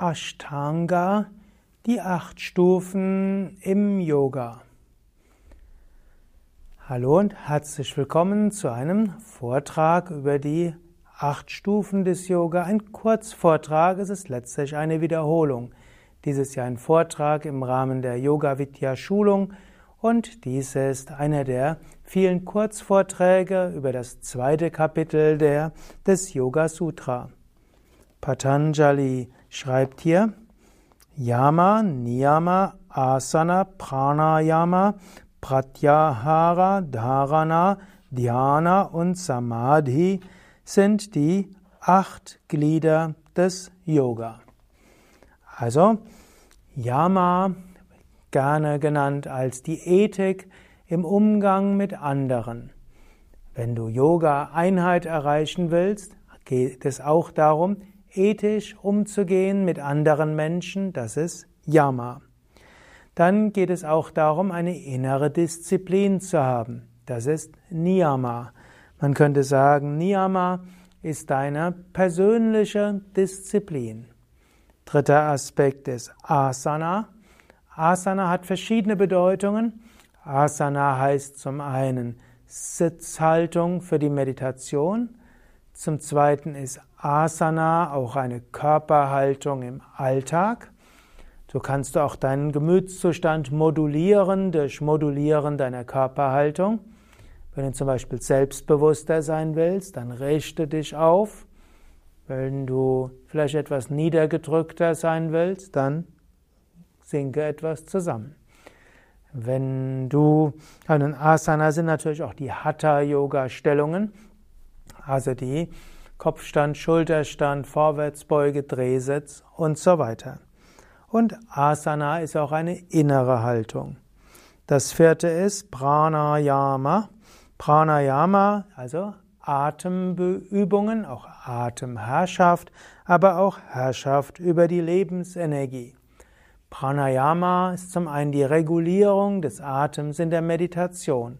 Ashtanga, die acht Stufen im Yoga. Hallo und herzlich willkommen zu einem Vortrag über die acht Stufen des Yoga. Ein Kurzvortrag, es ist letztlich eine Wiederholung. Dieses Jahr ein Vortrag im Rahmen der Yoga Vidya Schulung und dies ist einer der vielen Kurzvorträge über das zweite Kapitel der, des Yoga Sutra. Patanjali schreibt hier Yama, Niyama, Asana, Pranayama, Pratyahara, Dharana, Dhyana und Samadhi sind die acht Glieder des Yoga. Also Yama, gerne genannt als die Ethik im Umgang mit anderen. Wenn du Yoga-Einheit erreichen willst, geht es auch darum, ethisch umzugehen mit anderen Menschen, das ist Yama. Dann geht es auch darum, eine innere Disziplin zu haben, das ist Niyama. Man könnte sagen, Niyama ist deine persönliche Disziplin. Dritter Aspekt ist Asana. Asana hat verschiedene Bedeutungen. Asana heißt zum einen Sitzhaltung für die Meditation. Zum zweiten ist Asana auch eine Körperhaltung im Alltag. So kannst du auch deinen Gemütszustand modulieren durch Modulieren deiner Körperhaltung. Wenn du zum Beispiel selbstbewusster sein willst, dann richte dich auf. Wenn du vielleicht etwas niedergedrückter sein willst, dann sinke etwas zusammen. Wenn du, einen Asana sind natürlich auch die Hatha-Yoga-Stellungen, also die Kopfstand, Schulterstand, Vorwärtsbeuge, Drehsitz und so weiter. Und Asana ist auch eine innere Haltung. Das vierte ist Pranayama. Pranayama, also Atemübungen, auch Atemherrschaft, aber auch Herrschaft über die Lebensenergie. Pranayama ist zum einen die Regulierung des Atems in der Meditation.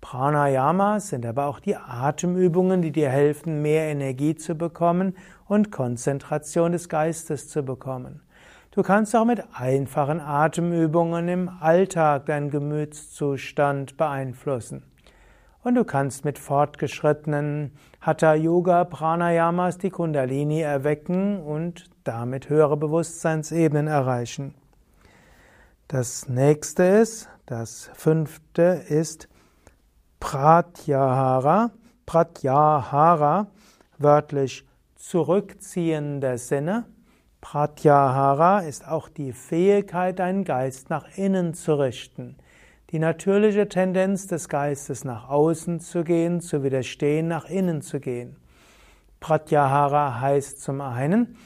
Pranayamas sind aber auch die Atemübungen, die dir helfen, mehr Energie zu bekommen und Konzentration des Geistes zu bekommen. Du kannst auch mit einfachen Atemübungen im Alltag deinen Gemütszustand beeinflussen. Und du kannst mit fortgeschrittenen Hatha Yoga Pranayamas die Kundalini erwecken und damit höhere Bewusstseinsebenen erreichen. Das nächste ist, das fünfte ist Pratyahara. Pratyahara, wörtlich zurückziehender Sinne. Pratyahara ist auch die Fähigkeit, deinen Geist nach innen zu richten. Die natürliche Tendenz des Geistes nach außen zu gehen, zu widerstehen, nach innen zu gehen. Pratyahara heißt zum einen,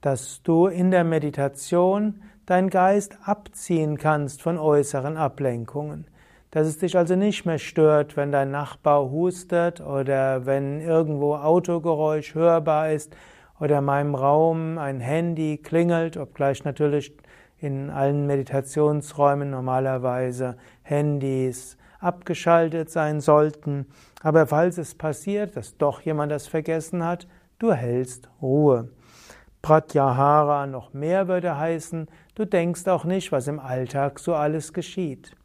dass du in der Meditation deinen Geist abziehen kannst von äußeren Ablenkungen. Dass es dich also nicht mehr stört, wenn dein Nachbar hustet oder wenn irgendwo Autogeräusch hörbar ist oder in meinem Raum ein Handy klingelt, obgleich natürlich in allen Meditationsräumen normalerweise Handys abgeschaltet sein sollten. Aber falls es passiert, dass doch jemand das vergessen hat, du hältst Ruhe. Pratyahara noch mehr würde heißen, du denkst auch nicht, was im Alltag so alles geschieht.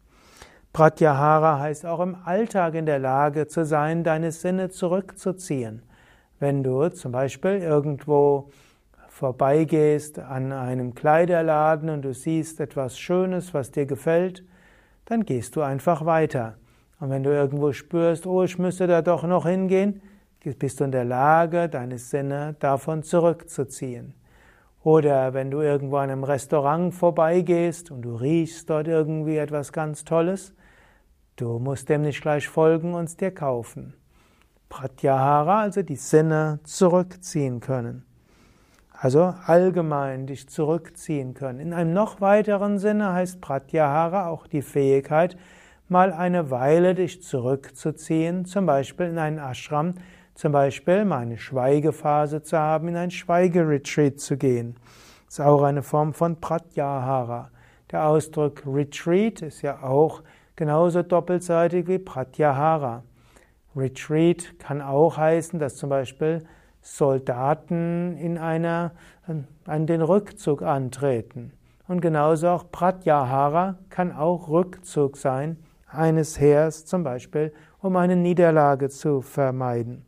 Pratyahara heißt auch im Alltag in der Lage zu sein, deine Sinne zurückzuziehen. Wenn du zum Beispiel irgendwo vorbeigehst an einem Kleiderladen und du siehst etwas Schönes, was dir gefällt, dann gehst du einfach weiter. Und wenn du irgendwo spürst, oh, ich müsste da doch noch hingehen, bist du in der Lage, deine Sinne davon zurückzuziehen. Oder wenn du irgendwo an einem Restaurant vorbeigehst und du riechst dort irgendwie etwas ganz Tolles, du musst dem nicht gleich folgen und es dir kaufen. Pratyahara, also die Sinne zurückziehen können. Also allgemein dich zurückziehen können. In einem noch weiteren Sinne heißt Pratyahara auch die Fähigkeit, mal eine Weile dich zurückzuziehen, zum Beispiel in einen Ashram, zum Beispiel mal eine Schweigephase zu haben, in ein Schweigeretreat zu gehen. Das ist auch eine Form von Pratyahara. Der Ausdruck Retreat ist ja auch genauso doppelseitig wie Pratyahara. Retreat kann auch heißen, dass zum Beispiel Soldaten in einer, an den Rückzug antreten. Und genauso auch Pratyahara kann auch Rückzug sein eines Heers, zum Beispiel, um eine Niederlage zu vermeiden.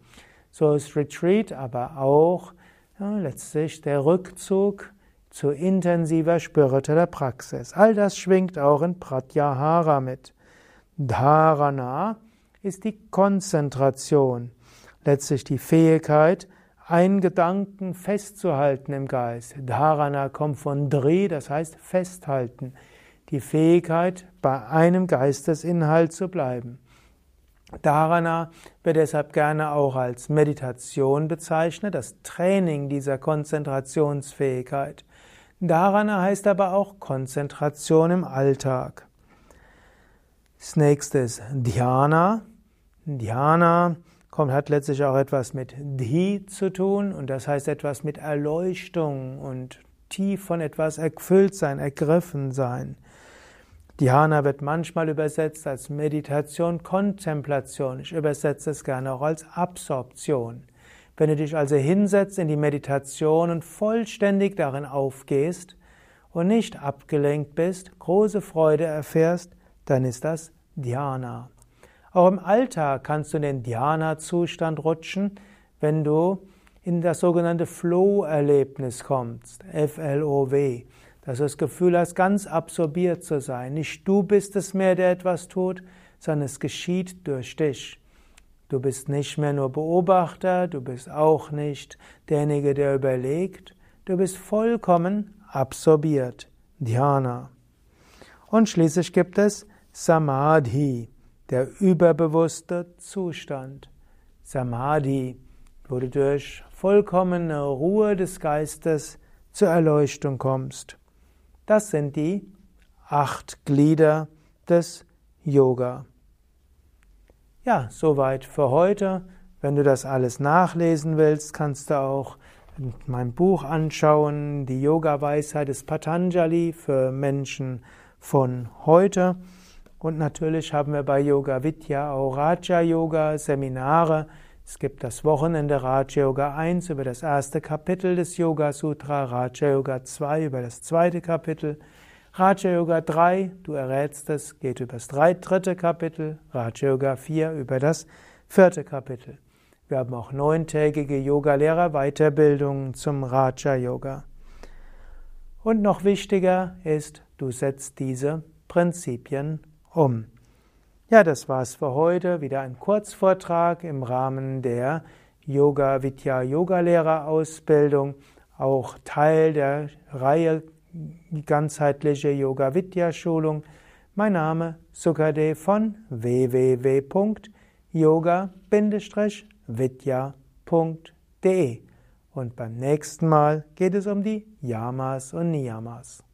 So ist Retreat aber auch ja, letztlich der Rückzug zu intensiver spiritueller Praxis. All das schwingt auch in Pratyahara mit. Dharana ist die Konzentration, letztlich die Fähigkeit, einen Gedanken festzuhalten im Geist. Dharana kommt von Dri, das heißt festhalten. Die Fähigkeit, bei einem Geistesinhalt zu bleiben. Dharana wird deshalb gerne auch als Meditation bezeichnet, das Training dieser Konzentrationsfähigkeit. Dharana heißt aber auch Konzentration im Alltag. Das nächste ist Dhyana. Dhyana kommt, hat letztlich auch etwas mit Dhi zu tun und das heißt etwas mit Erleuchtung und tief von etwas erfüllt sein, ergriffen sein. Dhyana wird manchmal übersetzt als Meditation, Kontemplation. Ich übersetze es gerne auch als Absorption. Wenn du dich also hinsetzt in die Meditation und vollständig darin aufgehst und nicht abgelenkt bist, große Freude erfährst, dann ist das Dhyana. Auch im Alltag kannst du in den Dhyana-Zustand rutschen, wenn du in das sogenannte Flow-Erlebnis kommst, F-L-O-W dass du das Gefühl hast, ganz absorbiert zu sein. Nicht du bist es mehr, der etwas tut, sondern es geschieht durch dich. Du bist nicht mehr nur Beobachter, du bist auch nicht derjenige, der überlegt, du bist vollkommen absorbiert. Dhyana. Und schließlich gibt es Samadhi, der überbewusste Zustand. Samadhi, wo du durch vollkommene Ruhe des Geistes zur Erleuchtung kommst. Das sind die acht Glieder des Yoga. Ja, soweit für heute. Wenn du das alles nachlesen willst, kannst du auch mein Buch anschauen, die Yoga-Weisheit des Patanjali für Menschen von heute. Und natürlich haben wir bei Yoga Vidya auch Raja Yoga Seminare. Es gibt das Wochenende Raja Yoga 1 über das erste Kapitel des Yoga Sutra, Raja Yoga 2 über das zweite Kapitel, Raja Yoga 3, du errätst es, geht über das dritte Kapitel, Raja Yoga 4 über das vierte Kapitel. Wir haben auch neuntägige Yoga-Lehrer-Weiterbildungen zum Raja Yoga. Und noch wichtiger ist, du setzt diese Prinzipien um. Ja, das war's für heute. Wieder ein Kurzvortrag im Rahmen der Yoga Vidya Yogalehrerausbildung, auch Teil der Reihe ganzheitliche Yoga Vidya Schulung. Mein Name Sukadev von www.yoga-vidya.de und beim nächsten Mal geht es um die Yamas und Niyamas.